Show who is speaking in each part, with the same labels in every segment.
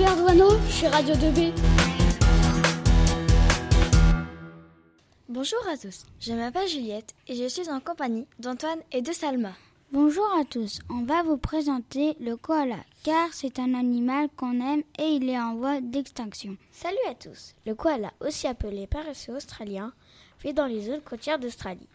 Speaker 1: Robert Douaneau, je suis Radio 2B.
Speaker 2: Bonjour à tous, je m'appelle Juliette et je suis en compagnie d'Antoine et de Salma.
Speaker 3: Bonjour à tous, on va vous présenter le koala car c'est un animal qu'on aime et il est en voie d'extinction.
Speaker 4: Salut à tous, le koala, aussi appelé paresseux australien, vit dans les zones côtières d'Australie.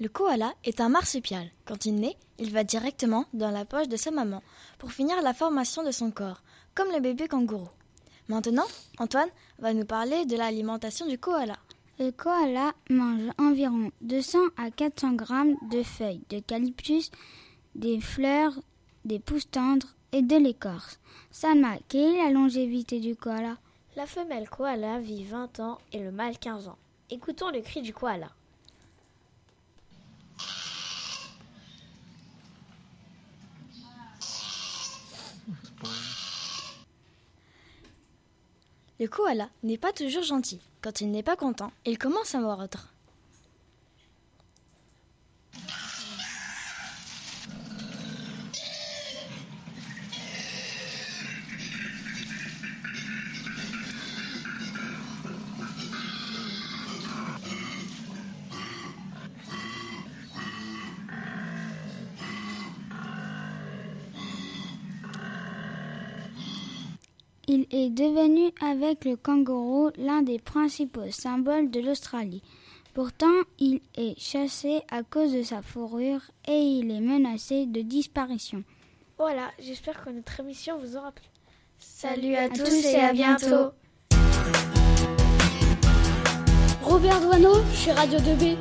Speaker 2: Le koala est un marsupial. Quand il naît, il va directement dans la poche de sa maman pour finir la formation de son corps, comme le bébé kangourou. Maintenant, Antoine va nous parler de l'alimentation du koala.
Speaker 3: Le koala mange environ 200 à 400 grammes de feuilles d'eucalyptus, des fleurs, des pousses tendres et de l'écorce. Salma, quelle est la longévité du koala?
Speaker 4: La femelle koala vit 20 ans et le mâle 15 ans. Écoutons le cri du koala.
Speaker 2: Le koala n'est pas toujours gentil. Quand il n'est pas content, il commence à mordre.
Speaker 3: Il est devenu avec le kangourou l'un des principaux symboles de l'Australie. Pourtant, il est chassé à cause de sa fourrure et il est menacé de disparition.
Speaker 4: Voilà, j'espère que notre émission vous aura plu.
Speaker 2: Salut à, tous et à bientôt.
Speaker 1: Robert Douaneau, je suis Radio 2B.